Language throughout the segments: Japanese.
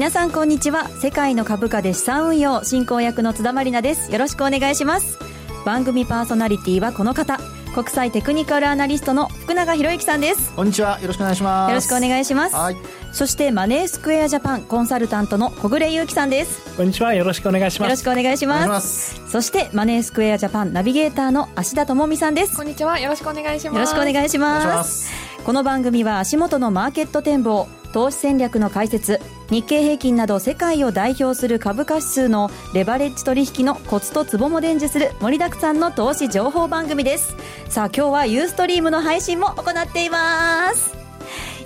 皆さんこんにちは。世界の株価で資産運用進行役の津田まりなです。よろしくお願いします。番組パーソナリティはこの方。国際テクニカルアナリストの福永博之さんです。こんにちは。よろしくお願いします。よろしくお願いします。はい。そしてマネースクエアジャパンコンサルタントの小暮優樹さんです。こんにちは。よろしくお願いします。よろしくお願いします。そしてマネースクエアジャパンナビゲーターの芦田智美さんです。こんにちは。よろしくお願いします。よろしくお願いします。この番組は足元のマーケット展望投資戦略の解説日経平均など世界を代表する株価指数のレバレッジ取引のコツとツボも伝授する盛りだくさんの投資情報番組です。さあ今日はユーストリームの配信も行っています。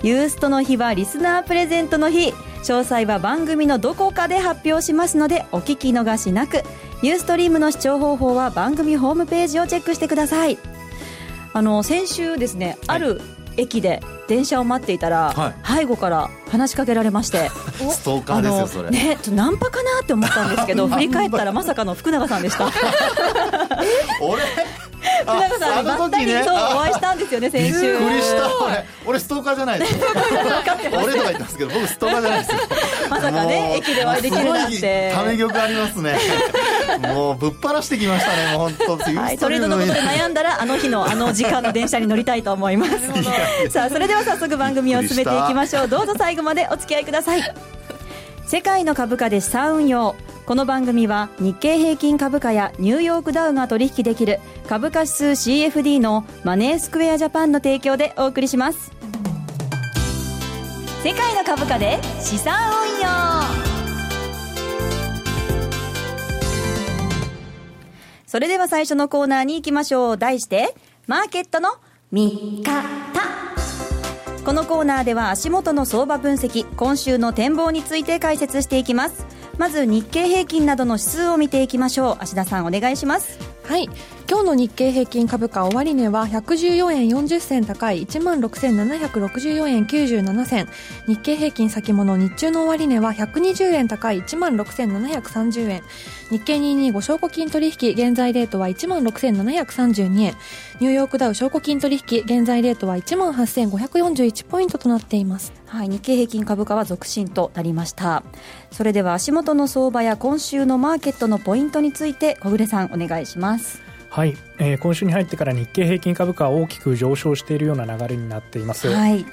ユーストの日はリスナープレゼントの日。詳細は番組のどこかで発表しますのでお聞き逃しなく。ユーストリームの視聴方法は番組ホームページをチェックしてください。あの先週ですね、はい、ある駅で電車を待っていたら、はい、背後から話しかけられまして。ストーカーですよそれ。ねナンパかなって思ったんですけど 振り返ったらまさかの福永さんでした。俺福永さんにばったり、ね、そうお会いしたんですよね先週。びっくりした。俺俺ストーカーじゃないです。俺とか言ったんですけど僕ストーカーじゃないですよまさかね駅でお会いできるなんて。ため玉ありますね。もうぶっ放してきましたねもう本当。はいトレードのことで悩んだらあの日のあの時間の電車に乗りたいと思います。さあそれでは早速番組を進めていきましょう。どうぞ最後までお付き合いください。世界の株価で資産運用この番組は日経平均株価やニューヨークダウが取引できる株価指数 CFD のマネースクエアジャパンの提供でお送りします世界の株価で資産運用。それでは最初のコーナーに行きましょう。題してマーケットの見方。このコーナーでは足元の相場分析今週の展望について解説していきます。まず日経平均などの指数を見ていきましょう。芦田さんお願いします。はい。今日の日経平均株価終値は114円40銭高い1万6764円97銭。日経平均先物日中の終値は120円高い1万6730円。日経225証拠金取引現在レートは1万6732円。ニューヨークダウ証拠金取引現在レートは1万8541ポイントとなっています。はい、日経平均株価は続伸となりました。それでは足元の相場や今週のマーケットのポイントについて小暮さんお願いします。はい、えー、今週に入ってから日経平均株価は大きく上昇しているような流れになっています、はい、ま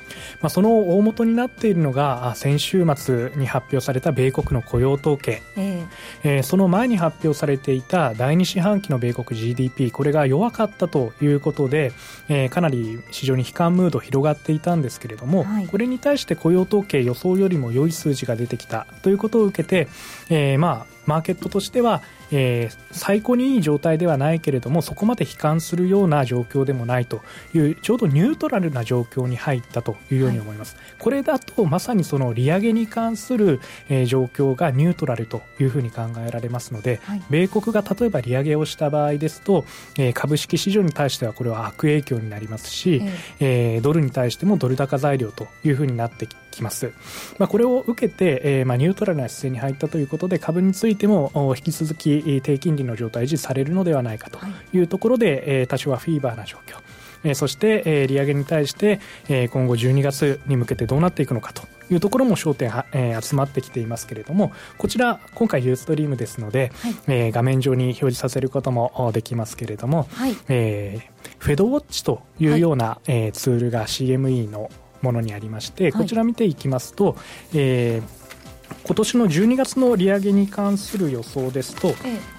あ、その大元になっているのが先週末に発表された米国の雇用統計、えー、えー、その前に発表されていた第2四半期の米国 GDP これが弱かったということで、えー、かなり市場に悲観ムード広がっていたんですけれども、はい、これに対して雇用統計予想よりも良い数字が出てきたということを受けて、えー、まあマーケットとしてはえー、最高にいい状態ではないけれどもそこまで悲観するような状況でもないというちょうどニュートラルな状況に入ったというように思います、はい、これだとまさにその利上げに関する、えー、状況がニュートラルというふうに考えられますので、はい、米国が例えば利上げをした場合ですと、えー、株式市場に対してはこれは悪影響になりますし、えー、ドルに対してもドル高材料というふうになってきます、まあ、これを受けて、えーまあ、ニュートラルな姿勢に入ったということで株についても引き続き低金利の状態維持されるのではないかとい。うところで、え多少はフィーバーな状況。えそして、え利上げに対して、え今後12月に向けてどうなっていくのかというところも焦点は、え集まってきていますけれどもこちら今回ユーストリームですので、はい、え画面上に表示させることもできますけれども、はい、えー、フェドウォッチというような、はい、えツールが CME のものにありましてこちら見ていきますと、えー今年の12月の利上げに関する予想ですと、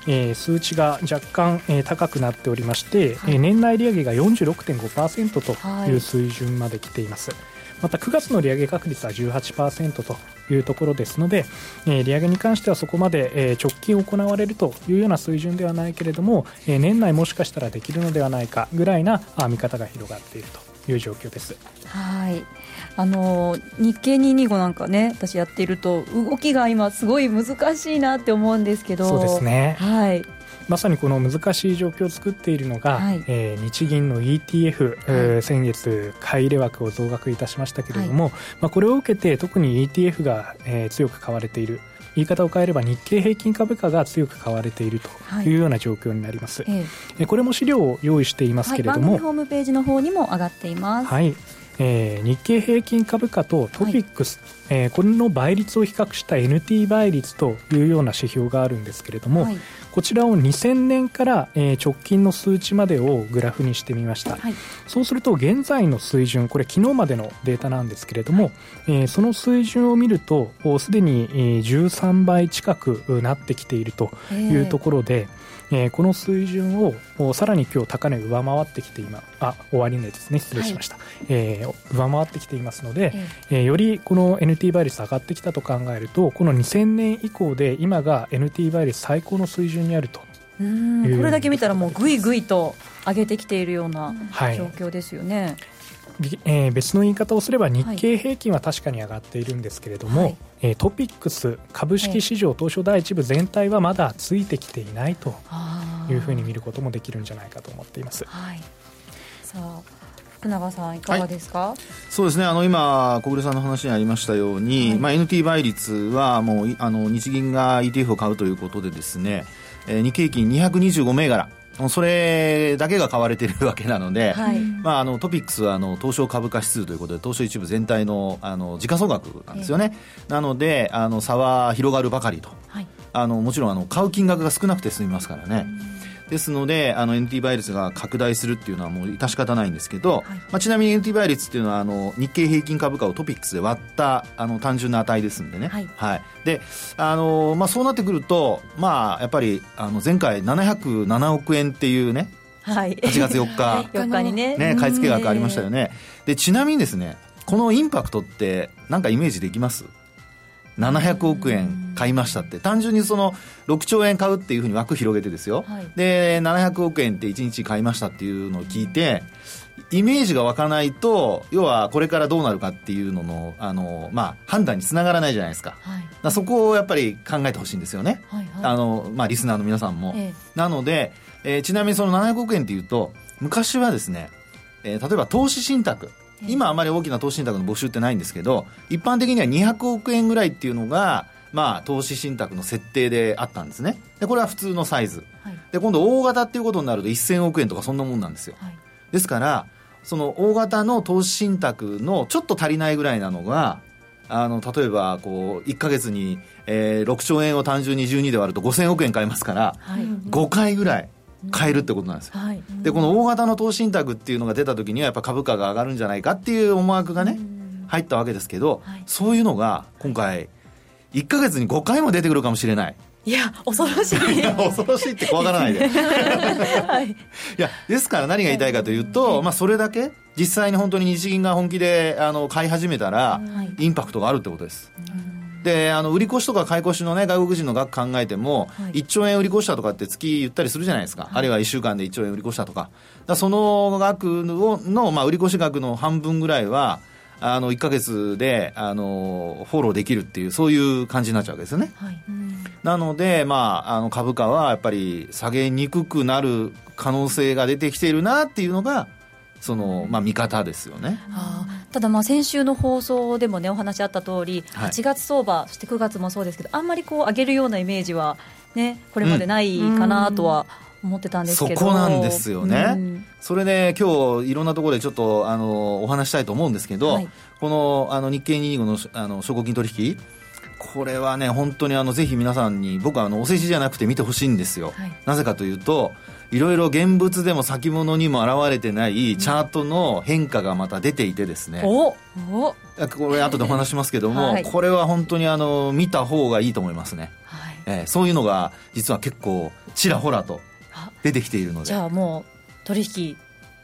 ええー、数値が若干、えー、高くなっておりまして、はい、年内利上げが46.5%という水準まで来ています。はい、また9月の利上げ確率は18%というところですので、えー、利上げに関してはそこまで、えー、直近行われるというような水準ではないけれども、えー、年内もしかしたらできるのではないかぐらいなあ見方が広がっているという状況です。はいあの日経225なんかね私やっていると動きが今すごい難しいなって思うんですけど。そうですね。はい。まさにこの難しい状況を作っているのが、はい、えー、日銀の ETF、はい、先月買い入れ枠を増額いたしましたけれども、はい、まあ、これを受けて特に ETF が、えー、強く買われている。言い方を変えれば日経平均株価が強く買われているとい。うような状況になります、はい、えこれも資料を用意していますけれども、はい、ホームページの方にも上がっています。はいえー、日経平均株価とトピックス、はい、えー、これの倍率を比較した NT 倍率というような指標があるんですけれども、はい、こちらを2000年から、えー、直近の数値までをグラフにしてみました、はい、そうすると現在の水準これ昨日までのデータなんですけれども、えー、その水準を見るとすでに13倍近くなってきているというところで、えー、この水準をさらに今日高値上回ってきて今あ終値ですね。失礼しました、はい、えー、上回ってきていますので、えー、よりこの NT 倍率上がってきたと考えるとこの2000年以降で今が NT 倍率最高の水準にあると。うんこれだけ見たらもうぐいぐいと上げてきているような状況ですよね。はいえー、別の言い方をすれば日経平均は確かに上がっているんですけれども、はい、えー、トピックス株式市場東証第一部全体はまだついてきていないというふうに見ることもできるんじゃないかと思っています。はい、さあ福永さんいかがですか、はい、そうですね。あの今小暮さんの話にありましたように、はい、まあ、NT 倍率はもうあの日銀が ETF を買うということでですね、えー、日経平均225銘柄それだけが買われているわけなので、はい、まあ、あのトピックスはあの東証株価指数ということで東証一部全体のあの時価総額なんですよね、えー、なのであの差は広がるばかりと、はい、あのもちろんあの買う金額が少なくて済みますからね。ですのであの NT 倍率が拡大するっていうのはもう致し方ないんですけど、はい、まあ、ちなみに NT 倍率っていうのはあの日経平均株価をトピックスで割ったあの単純な値ですんでね、はい、はい、であの、まあ、そうなってくると、まあ、やっぱりあの前回707億円っていうねはい、8月4日。4日にね。ね買い付け額ありましたよね。でちなみにですねこのインパクトって何かイメージできます？700億円買いましたって、単純にその6兆円買うっていうふうに枠広げてですよ、はい、で700億円って1日買いましたっていうのを聞いて、イメージが湧かないと、要はこれからどうなるかっていうののあの、まあ、判断につながらないじゃないですか、はい、そこをやっぱり考えてほしいんですよね、はいはい、あのまあ、リスナーの皆さんも。ええ、なので、えー、ちなみにその700億円っていうと、昔はですね、えー、例えば投資信託。今あまり大きな投資信託の募集ってないんですけど一般的には200億円ぐらいっていうのがまあ、投資信託の設定であったんですね。でこれは普通のサイズ、はい、で今度大型っていうことになると1000億円とかそんなもんなんですよ、はい、ですからその大型の投資信託のちょっと足りないぐらいなのがあの例えばこう1か月に、えー、6兆円を単純に12で割ると5000億円買えますから、はい、5回ぐらい買えるってことなんですよ、はい、でこの大型の投資信託っていうのが出た時にはやっぱ株価が上がるんじゃないかっていう思惑がね入ったわけですけど、はい、そういうのが今回1か月に5回も出てくるかもしれない。いや恐ろしい。恐ろしいって怖がらないで、はい、いやですから何が言いたいかというと、まあ、それだけ実際に本当に日銀が本気であの買い始めたら、インパクトがあるってことです、うんであの売り越しとか買い越しの、ね、外国人の額考えても、はい、1兆円売り越したとかって月言ったりするじゃないですか、はい、あるいは1週間で1兆円売り越したとか、だその額のの、まあ、売り越し額の半分ぐらいは、あの1か月であのフォローできるっていう、そういう感じになっちゃうわけですよね。はい、なので、まあ、あの株価はやっぱり下げにくくなる可能性が出てきているなっていうのが、その、まあ、見方ですよね。はあ、ただ、まあ、先週の放送でもね、お話あった通り、8月相場、そして9月もそうですけど、あんまりこう、上げるようなイメージは、ね、これまでないかなとは。思ってたんですけど。そこなんですよね、うん、それで今日いろんなところでちょっとあのお話したいと思うんですけど、はい、このあの日経225のあの証拠金取引これはね本当にあのぜひ皆さんに僕はあのお世辞じゃなくて見てほしいんですよ、はい、なぜかというといろいろ現物でも先物にも現れてないチャートの変化がまた出ていてですね、おお。これ後でお話しますけども、はい、これは本当にあの見た方がいいと思いますね、はい、えー、そういうのが実は結構ちらほらと出てきているので。じゃあもう取引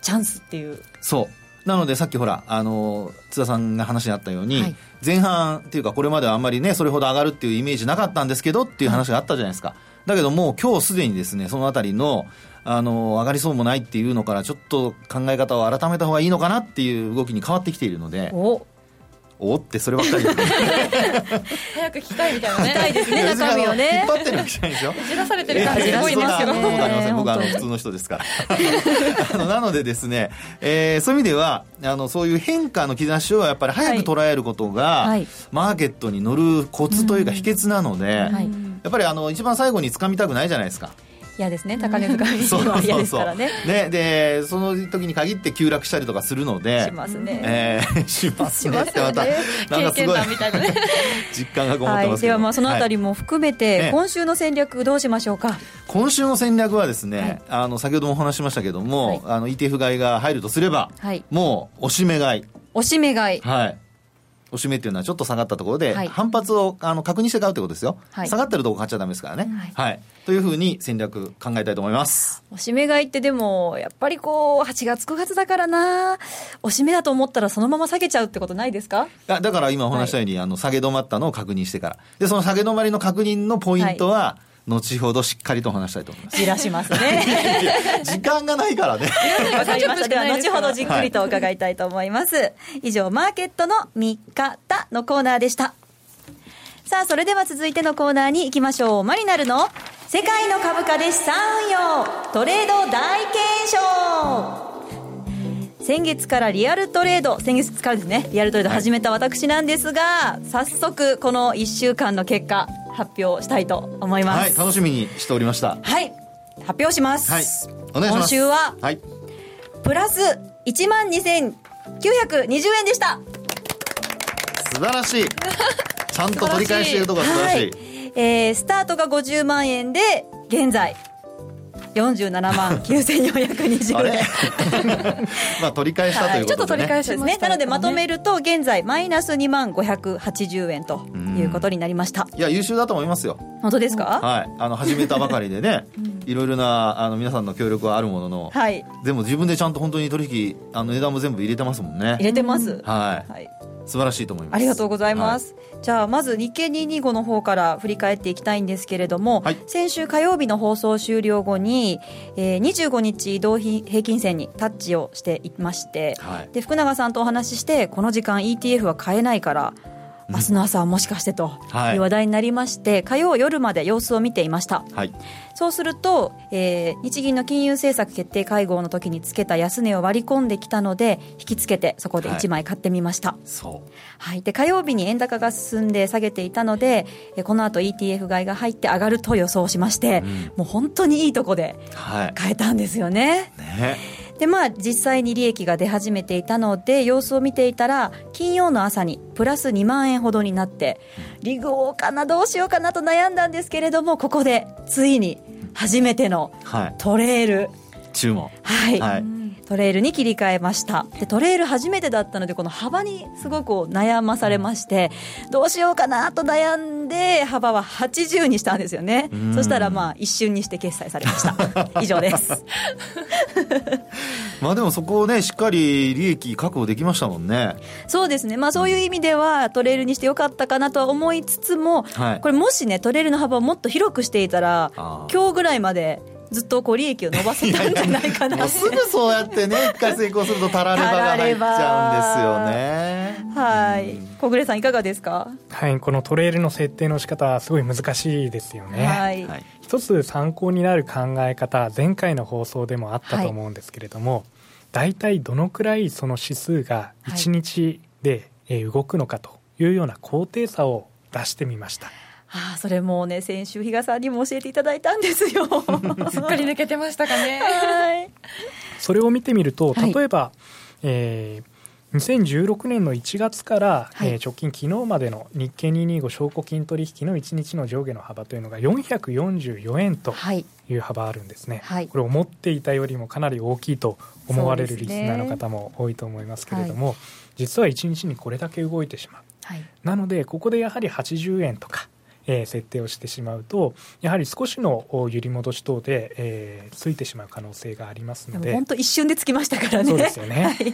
チャンスっていう。そうなのでさっきほらあの津田さんが話にあったように、はい、前半っていうかこれまではあんまりねそれほど上がるっていうイメージなかったんですけどっていう話があったじゃないですか、だけどもう今日すでにですねそのあたりのあの上がりそうもないっていうのからちょっと考え方を改めた方がいいのかなっていう動きに変わってきているのでおおってそればっかり。早く聞きたいみたいなね。たいですね中身をね。引っ張ってるわけじゃないですよ。じらされてる感じがしますけど、えー、りません僕はあの普通の人ですからあのなのでですね、えー、そういう意味ではあのそういう変化の兆しをやっぱり早く捉えることが、はい、マーケットに乗るコツというか秘訣なので、はい、やっぱりあの一番最後につかみたくないじゃないですか嫌ですね高値塚は嫌ですからね。ねでその時に限って急落したりとかするのでしますね、えー、しますね。ってまた、ね、なんかすごい。実感がこもってます、はい、ではまあそのあたりも含めて、はい、今週の戦略どうしましょうか？今週の戦略はですね、はい、あの先ほどもお話しましたけども、あの ETF 買いが入るとすれば、もうおしめ買い。おしめ買い。はいおしめっていうのはちょっと下がったところで、はい、反発をあの確認して買うってことですよ、はい、下がってるとこ買っちゃダメですからね、はい、はい、というふうに戦略考えたいと思います。おしめ買いってでもやっぱりこう8月9月だからな。おしめだと思ったらそのまま下げちゃうってことないですか？だから今お話したように、あの下げ止まったのを確認してから。でその下げ止まりの確認のポイントは、後ほどしっかりと話したいと思います。じらしますね。時間がないからね。わかりました。では、後ほどじっくりと伺いたいと思います。はい、以上、マーケットの見方のコーナーでした。さあ、それでは続いてのコーナーに行きましょう。マリナルの世界の株価で資産運用トレード大検証先月からリアルトレード先月からですねリアルトレード始めた私なんですが、はい、早速この1週間の結果発表したいと思います。はい楽しみにしておりました。はい発表します。はいお願いします。今週は、はい、プラス1万2920円でした。素晴らしい。ちゃんと取り返しているところ素晴らしい、はい、えー、スタートが50万円で現在47万9420円。まあ取り返したということで、ね。はい、ちょっと取り返しですねなのでまとめると現在マイナス2万580円ということになりました。いや優秀だと思いますよ。本当ですか？はい。あの始めたばかりでね、いろいろなあの皆さんの協力はあるものの、はい、でも自分でちゃんと本当に取引あの値段も全部入れてますもんね。入れてます。はい、はい素晴らしいと思います。ありがとうございます、はい、じゃあまず日経225の方から振り返っていきたいんですけれども、はい、先週火曜日の放送終了後に、えー、25日移動平均線にタッチをしていまして、はい、で福永さんとお話ししてこの時間 ETF は買えないから明日の朝はもしかしてとい。う話題になりまして、はい、火曜夜まで様子を見ていました、はい、そうすると、えー、日銀の金融政策決定会合の時につけた安値を割り込んできたので引きつけてそこで1枚買ってみました、はい、そう。はい、で火曜日に円高が進んで下げていたので、えこの後 ETF 買いが入って上がると予想しまして、うん、もう本当にいいとこで買えたんですよね。ねでまあ実際に利益が出始めていたので様子を見ていたら金曜の朝にプラス2万円ほどになってリグをかなどうしようかなと悩んだんですけれどもここでついに初めてのトレール、はい、注文。はい、はいトレイルに切り替えました。でトレイル初めてだったのでこの幅にすごく悩まされましてどうしようかなと悩んで幅は80にしたんですよね。そしたらまあ一瞬にして決済されました。以上です。まあでもそこをねしっかり利益確保できましたもんね。そうですね。まあそういう意味ではトレイルにしてよかったかなとは思いつつも、はい、これもしねトレイルの幅をもっと広くしていたら今日ぐらいまでずっとこう利益を伸ばせたんじゃないかな。すぐそうやってね一回成功するとたらればが入っちゃうんですよね。はい。小暮さんいかがですか？はいこのトレールの設定の仕方すごい難しいですよね。はい、一つ参考になる考え方前回の放送でもあったと思うんですけれども、はい、大体どのくらいその指数が1日で動くのかというような高低差を出してみました。ああそれもね先週比嘉さんにも教えていただいたんですよ。すっかり抜けてましたかね。はい。それを見てみると例えば、はい、えー、2016年の1月から、はい、えー、直近昨日までの日経225証拠金取引の1日の上下の幅というのが444円とい。う幅あるんですね、はい、これ思っていたよりもかなり大きいと思われるリスナーの方も多いと思いますけれども、ね。はい、実は1日にこれだけ動いてしまう、はい、なのでここでやはり80円とかえー、設定をしてしまうとやはり少しの揺り戻し等で、えー、ついてしまう可能性がありますので。本当一瞬でつきましたからね。そうですよね、はい、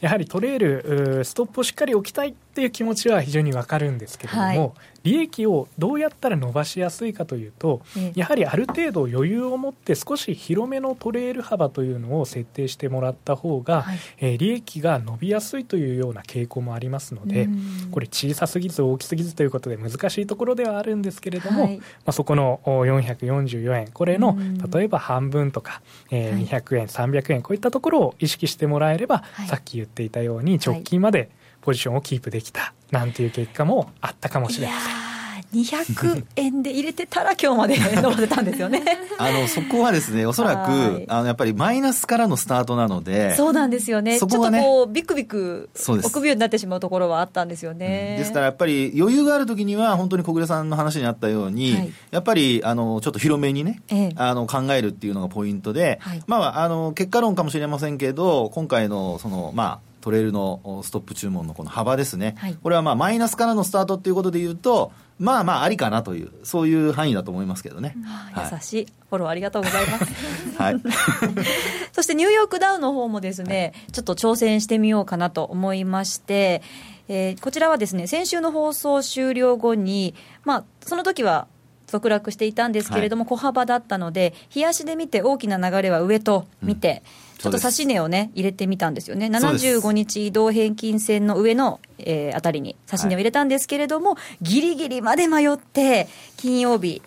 やはりトレールストップをしっかり置きたいっていう気持ちは非常にわかるんですけれども、はい、利益をどうやったら伸ばしやすいかというと、やはりある程度余裕を持って少し広めのトレール幅というのを設定してもらった方が、はい、えー、利益が伸びやすいというような傾向もありますので、これ小さすぎず大きすぎずということで難しいところではあるんですけれども、はい、まあ、そこの444円これの例えば半分とか、えー、200円300円こういったところを意識してもらえれば、さっき言っていたように直近まで、ポジションをキープできたなんていう結果もあったかもしれません。200円で入れてたら今日まで 伸ばせたんですよね。あのそこはですねおそらくあのやっぱりマイナスからのスタートなのでそうなんですよね。そこはねちょっとこうビクビク臆病になってしまうところはあったんですよね、うん、ですからやっぱり余裕がある時には本当に小暮さんの話にあったように、はい、やっぱりあのちょっと広めにね、ええ、あの考えるっていうのがポイントで、はい、まああの結果論かもしれませんけど今回のそのまあトレイルのストップ注文のこの幅ですね、はい、これはまあマイナスからのスタートっていうことでいうと、まあまあありかなという、そういう範囲だと思いますけどね。は優しい、フォローありがとうございます。はい。そしてニューヨークダウの方もですね、ちょっと挑戦してみようかなと思いまして、えー、こちらはですね、先週の放送終了後に、まあ、その時は続落していたんですけれども、はい、小幅だったので、冷やしで見て大きな流れは上と見て、うんちょっと指し値をね、入れてみたんですよね。75日移動平均線の上の、えー、あたりに指し値を入れたんですけれども、はい、ギリギリまで迷って、金曜日、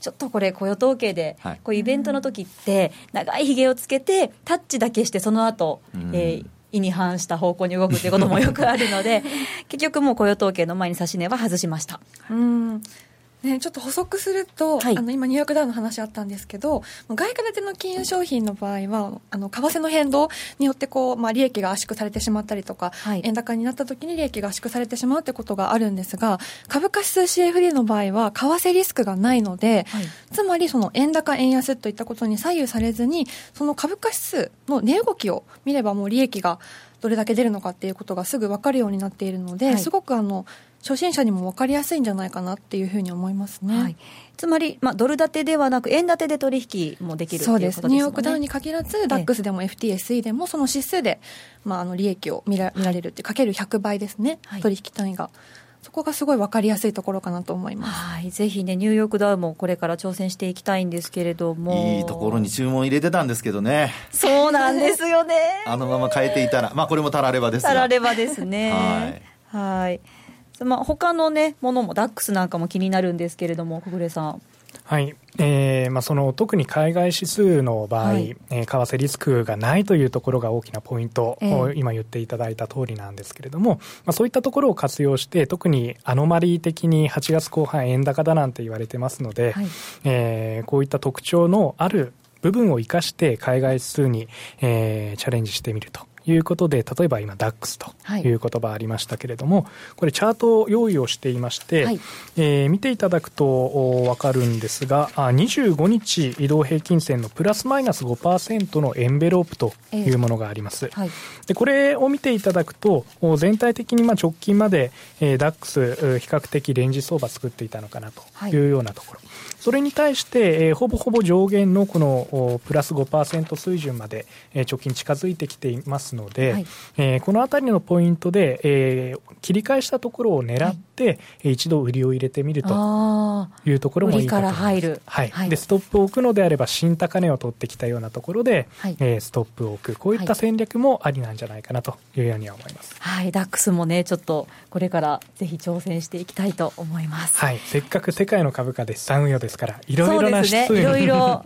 ちょっとこれ、雇用統計で、はい、こうイベントの時って、長いひげをつけて、タッチだけして、その後、えー、意に反した方向に動くということもよくあるので、結局もう雇用統計の前に指し値は外しました。うんね、ちょっと補足すると、はい、あの今、ニューヨークダウの話あったんですけど、外貨建ての金融商品の場合は、あの為替の変動によってこう、まあ、利益が圧縮されてしまったりとか、はい、円高になった時に利益が圧縮されてしまうということがあるんですが、株価指数 CFD の場合は、為替リスクがないので、はい、つまりその円高、円安といったことに左右されずに、その株価指数の値動きを見れば、もう利益がどれだけ出るのかっていうことがすぐ分かるようになっているので、すごくあの、初心者にも分かりやすいんじゃないかなっていうふうに思いますね。はい、つまり、まあ、ドル建てではなく、円建てで取引もできるそうです、ニューヨークダウンに限らず、ダックスでも FTSE でも、その指数で、まあ、あの利益を見ら見られるって、かける100倍ですね、はい、取引単位が。そこがすごい分かりやすいところかなと思います。はい、ぜひね、ニューヨークダウもこれから挑戦していきたいんですけれども。いいところに注文入れてたんですけどね。そうなんですよね。あのまま変えていたら、まあこれもたらればですたらればですね。はい。はい。まあ、他のね、ものも、ダックスなんかも気になるんですけれども、小暮さん。はい、えーまあ、その特に海外指数の場合、はい、えー、為替リスクがないというところが大きなポイント、えー、今言っていただいた通りなんですけれども、まあ、そういったところを活用して、特にアノマリー的に8月後半、円高だなんて言われてますので、はい、えー、こういった特徴のある部分を生かして海外指数に、えー、チャレンジしてみるということで、例えば今、DAX とい。う言葉ありましたけれども、はい、これ、チャートを用意をしていまして、はい、えー、見ていただくと分かるんですが、25日移動平均線のプラスマイナス5%のエンベロープというものがあります。えーはい、でこれを見ていただくと、全体的にまあ直近まで、えー、DAX、比較的レンジ相場作っていたのかなというようなところ。それに対して、えー、ほぼほぼ上限のこのプラス5%水準まで、えー、直近近づいてきていますので、はい、えー、このあたりのポイントで、えー、切り返したところを狙って、はい、一度売りを入れてみるというところもいいかと思います。入る、はい、はい、でストップを置くのであれば新高値を取ってきたようなところで、はい、えー、ストップを置く。こういった戦略もありなんじゃないかなというようには思います。はい、ダックスもねちょっとこれからぜひ挑戦していきたいと思います。はい、せっかく世界の株価で資産運用ですからいろいろなね、いろいろ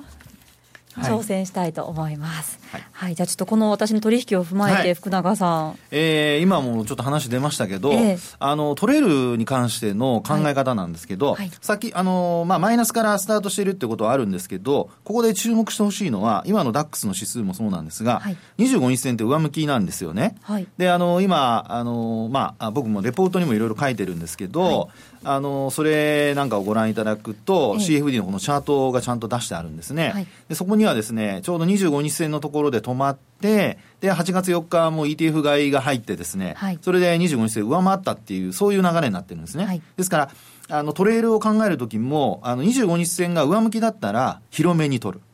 挑戦したいと思います。はい、はい、じゃあちょっとこの私の取引を踏まえて、福永さん。はい、えー、今もちょっと話出ましたけど、えー、あの、トレールに関しての考え方なんですけど、はい、さっき、あの、まあ、マイナスからスタートしているってことはあるんですけど、ここで注目してほしいのは、今のダックスの指数もそうなんですが、はい、25日線って上向きなんですよね。はい、で、あの、今、あの、まあ、僕もレポートにもいろいろ書いてるんですけど、あのそれなんかをご覧いただくと、え CFD のこのチャートがちゃんと出してあるんですね、はい、でそこにはですねちょうど25日線のところで止まってで8月4日も ETF 買いが入ってですね、はい、それで25日線上回ったっていうそういう流れになってるんですね、はい、ですからあのトレールを考える時もあの25日線が上向きだったら広めに取る、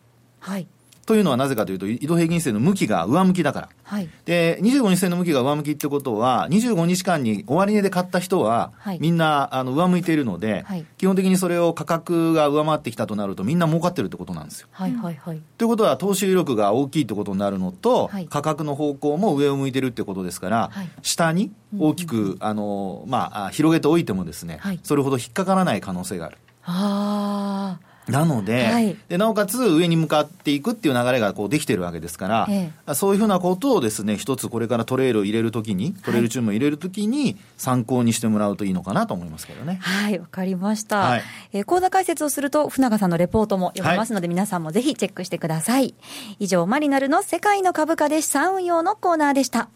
はい、というのはなぜかというと、移動平均線の向きが上向きだから。はい、で、25日線の向きが上向きってことは、25日間に終値で買った人は、はい、みんなあの上向いているので、はい、基本的にそれを価格が上回ってきたとなると、みんな儲かってるってことなんですよ。はいはいはい、ということは、投資力が大きいってことになるのと、価格の方向も上を向いてるってことですから、下に大きく、あのまあ、広げておいてもですね、それほど引っかからない可能性がある。あなのではい、でなおかつ上に向かっていくっていう流れがこうできてるわけですから、ええ、そういうふうなことをですね一つこれからトレールを入れるときにトレール注文を入れるときに参考にしてもらうといいのかなと思いますけどね。はいわかりました、はい、えー、講座解説をすると船賀さんのレポートも読めますので、はい、皆さんもぜひチェックしてください。以上マリナルの世界の株価で資産運用のコーナーでした。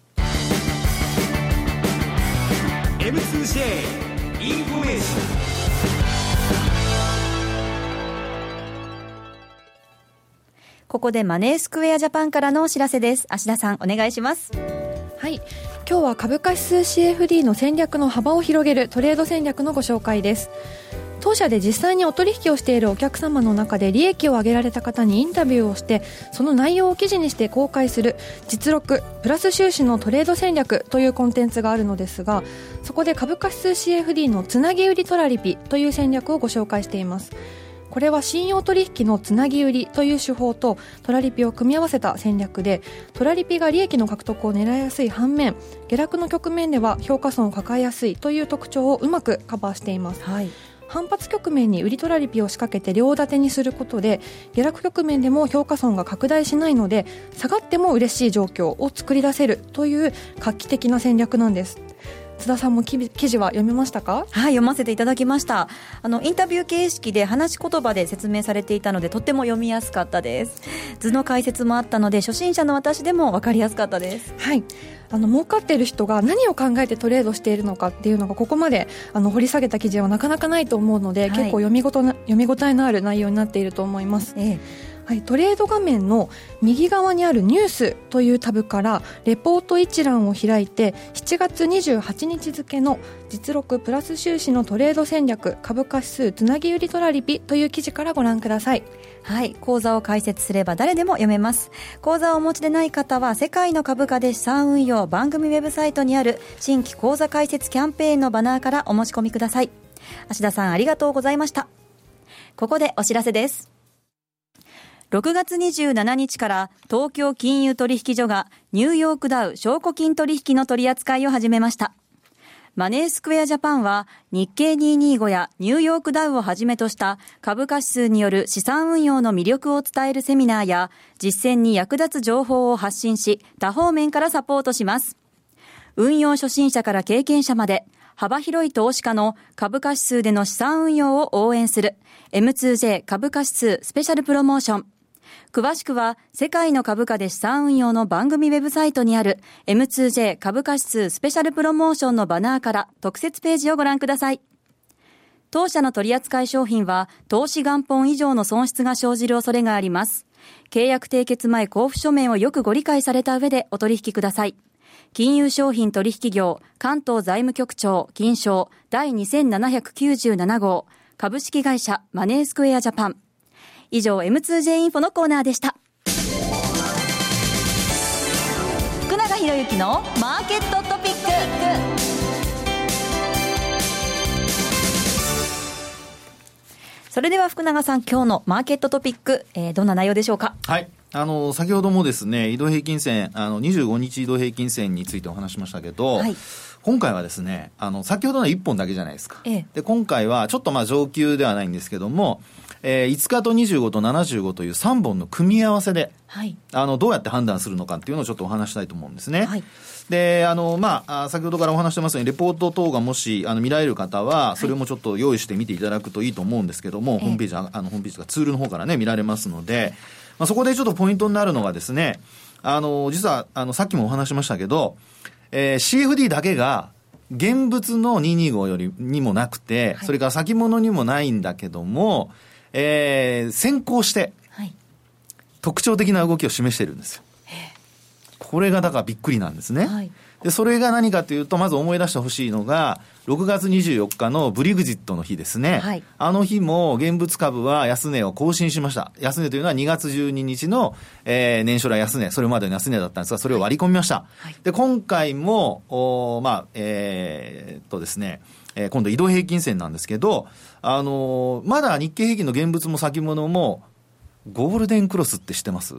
M2J インフォメーションここでマネースクエアジャパンからのお知らせです。芦田さん、お願いします。はい。今日は株価指数 CFD の戦略の幅を広げるトレード戦略のご紹介です。当社で実際にお取引をしているお客様の中で利益を上げられた方にインタビューをしてその内容を記事にして公開する実録プラス収支のトレード戦略というコンテンツがあるのですがそこで株価指数 CFD のつなぎ売りトラリピという戦略をご紹介していますこれは信用取引のつなぎ売りという手法とトラリピを組み合わせた戦略でトラリピが利益の獲得を狙いやすい反面下落の局面では評価損を抱えやすいという特徴をうまくカバーしています、はい。反発局面に売りトラリピを仕掛けて両立てにすることで下落局面でも評価損が拡大しないので下がっても嬉しい状況を作り出せるという画期的な戦略なんです津田さんも記事は読めましたか？はい読ませていただきました。あのインタビュー形式で話し言葉で説明されていたのでとっても読みやすかったです。図の解説もあったので初心者の私でも分かりやすかったです。はい。あの儲かっている人が何を考えてトレードしているのかっていうのがここまであの掘り下げた記事はなかなかないと思うので、はい、結構読みごとな読み応えのある内容になっていると思います、ええはい、トレード画面の右側にあるニュースというタブからレポート一覧を開いて7月28日付の実録プラス収支のトレード戦略株価指数つなぎ売りトラリピという記事からご覧ください。はい講座を開設すれば誰でも読めます。講座をお持ちでない方は世界の株価で資産運用番組ウェブサイトにある新規講座開設キャンペーンのバナーからお申し込みください。芦田さんありがとうございました。ここでお知らせです。6月27日から東京金融取引所がニューヨークダウ証拠金取引の取り扱いを始めました。マネースクエアジャパンは日経225やニューヨークダウをはじめとした株価指数による資産運用の魅力を伝えるセミナーや実践に役立つ情報を発信し多方面からサポートします。運用初心者から経験者まで幅広い投資家の株価指数での資産運用を応援する M2J 株価指数スペシャルプロモーション詳しくは世界の株価で資産運用の番組ウェブサイトにある M2J 株価指数スペシャルプロモーションのバナーから特設ページをご覧ください。当社の取扱い商品は投資元本以上の損失が生じる恐れがあります。契約締結前交付書面をよくご理解された上でお取引ください。金融商品取引業関東財務局長金賞第2797号株式会社マネースクエアジャパン以上 M2J インフォのコーナーでした。福永博之のマーケットトピック。それでは福永さん今日のマーケットトピック、えー、どんな内容でしょうか？はい。あの先ほどもですね移動平均線あの25日移動平均線についてお話しましたけど、はい。今回はですね、あの、先ほどの1本だけじゃないですか。ええ、で、今回はちょっとまあ上級ではないんですけども、えー、5日と25と75という3本の組み合わせで、はい、あのどうやって判断するのかっていうのをちょっとお話したいと思うんですね。はい、であの、まあ、先ほどからお話してますようにレポート等がもしあの見られる方はそれもちょっと用意して見ていただくといいと思うんですけども、はい、ホームページあのホームページがツールの方からね見られますので、まあ、そこでちょっとポイントになるのがですねあの実はあのさっきもお話しましたけど、えー、CFD だけが現物の225よりにもなくて、それから先物にもないんだけども、えー、先行して、特徴的な動きを示してるんですよ。これがだからびっくりなんですね。はい、で、それが何かというと、まず思い出してほしいのが、6月24日のブリグジットの日ですね。はい、あの日も現物株は安値を更新しました。安値というのは2月12日の、えー、年初来安値、それまでの安値だったんですが、それを割り込みました。はい、で、今回も、おまあ、えー、っとですね、えー、今度移動平均線なんですけど、あのー、まだ日経平均の現物も先物も、ゴールデンクロスって知ってます？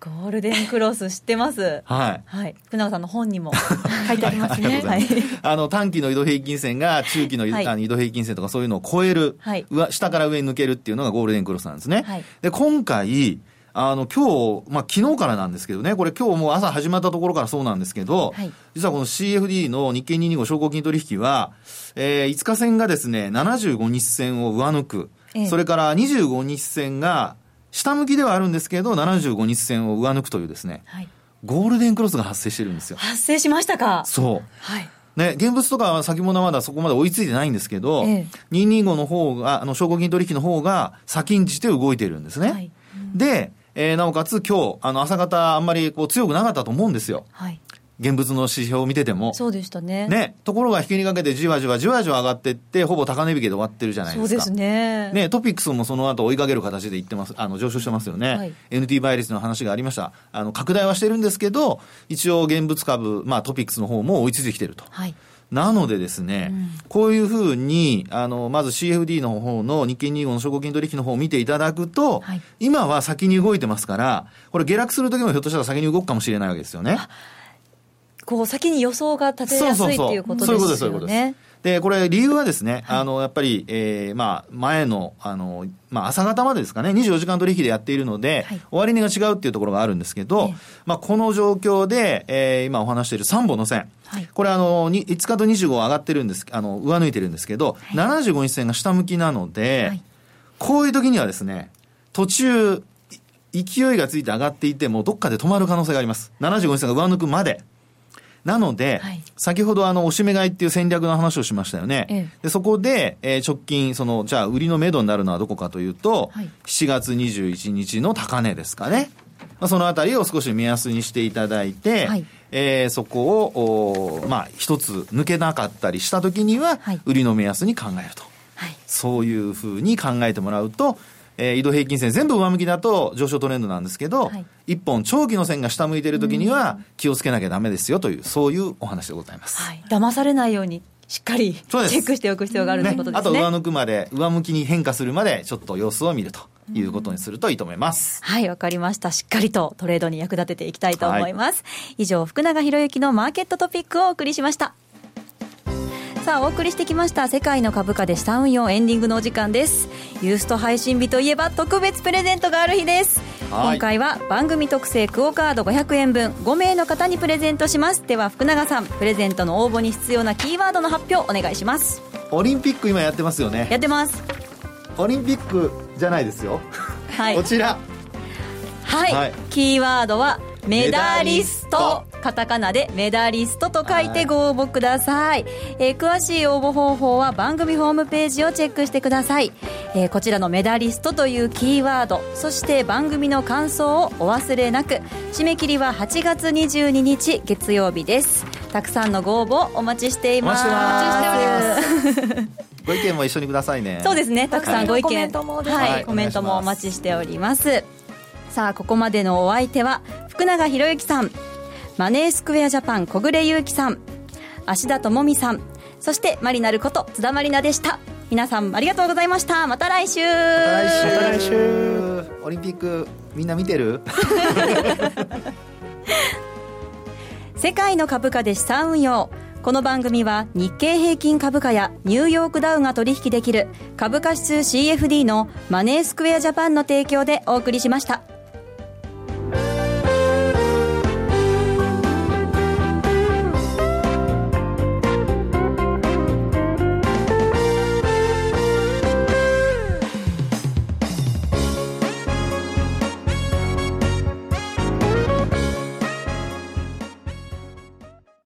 ゴールデンクロス知ってます。はい。はい。福永さんの本にも 書いてありますね。はい。あの、短期の移動平均線が中期の、はい、あの移動平均線とかそういうのを超える、はい、下から上に抜けるっていうのがゴールデンクロスなんですね。はい。で、今回、あの、今日、まあ、昨日からなんですけどね、これ今日もう朝始まったところからそうなんですけど、はい、実はこの CFD の日経225証拠金取引は、えー、5日線がですね、75日線を上抜く、ええ、それから25日線が下向きではあるんですけど、75日線を上抜くというですね、はい、ゴールデンクロスが発生してるんですよ。発生しましたか？そう。はい。ね、現物とか先物はまだそこまで追いついてないんですけど、ええ、225の方が、あの、証拠金取引の方が先んじて動いてるんですね。はい、で、えー、なおかつ今日、あの、朝方あんまりこう強くなかったと思うんですよ。はい。現物の指標を見てても。そうでしたね。ね。ところが引きにかけてじわじわじわじわ上がっていって、ほぼ高値引けで終わってるじゃないですか。そうですね。ね、トピックスもその後追いかける形でいってます、あの、上昇してますよね。はい、NT 倍率の話がありました。あの、拡大はしてるんですけど、一応現物株、まあトピックスの方も追いついてきてると。はい。なのでですね、うん、こういうふうに、あの、まず CFD の方の日経25の証拠金取引の方を見ていただくと、はい、今は先に動いてますから、これ下落するときもひょっとしたら先に動くかもしれないわけですよね。こう先に予想が立てやすいっていうことですよね。そういうことです、そういうことです。で、これ理由はですね、はい、あの、やっぱり、えー、まあ、前の、あの、まあ、朝方までですかね、24時間取引でやっているので、はい、終値が違うっていうところがあるんですけど、まあ、この状況で、えー、今お話している3本の線、はい、これあの、5日と25上がってるんです、あの、上抜いてるんですけど、はい、75日線が下向きなので、はい、こういう時にはですね、途中、勢いがついて上がっていても、どっかで止まる可能性があります。75日線が上抜くまで。なので、はい、先ほどあの、押し目買いっていう戦略の話をしましたよね。ええ、でそこで、えー、直近、その、じゃあ、売りの目処になるのはどこかというと、はい、7月21日の高値ですかね。まあ、そのあたりを少し目安にしていただいて、はい、えー、そこを、おまあ、一つ抜けなかったりしたときには、売りの目安に考えると。はい、そういうふうに考えてもらうと、えー、移動平均線全部上向きだと上昇トレンドなんですけど、はい、一本長期の線が下向いている時には気をつけなきゃダメですよという、そういうお話でございます。はい、騙されないようにしっかりチェックしておく必要があるということですね。ねあと上抜くまで、上向きに変化するまで、ちょっと様子を見るということにするといいと思います。はい、わかりました。しっかりとトレードに役立てていきたいと思います。はい、以上、福永博之のマーケットトピックをお送りしました。さあお送りしてきました世界の株価で資産運用エンディングのお時間です。ユースト配信日といえば特別プレゼントがある日です。今回は番組特製クオカード500円分5名の方にプレゼントします。では福永さんプレゼントの応募に必要なキーワードの発表お願いします。オリンピック今やってますよね。やってます。オリンピックじゃないですよ。はい。こちら。はい、はい、キーワードはメダリストカタカナでメダリストと書いてご応募ください、えー、詳しい応募方法は番組ホームページをチェックしてください、えー、こちらのメダリストというキーワードそして番組の感想をお忘れなく締め切りは8月22日月曜日です。たくさんのご応募お待ちしています。お待ちしております。ご意見も一緒にくださいね。そうですね。たくさんご意見、はい、コメントもお待ちしております。さあここまでのお相手は福永博之さんマネースクエアジャパン小暮優樹さん芦田智美さんそしてマリナルこと津田まりなでした。皆さんありがとうございました。また来週。また来週。また来週。オリンピックみんな見てる？世界の株価で資産運用。この番組は日経平均株価やニューヨークダウが取引できる株価指数 CFD のマネースクエアジャパンの提供でお送りしました。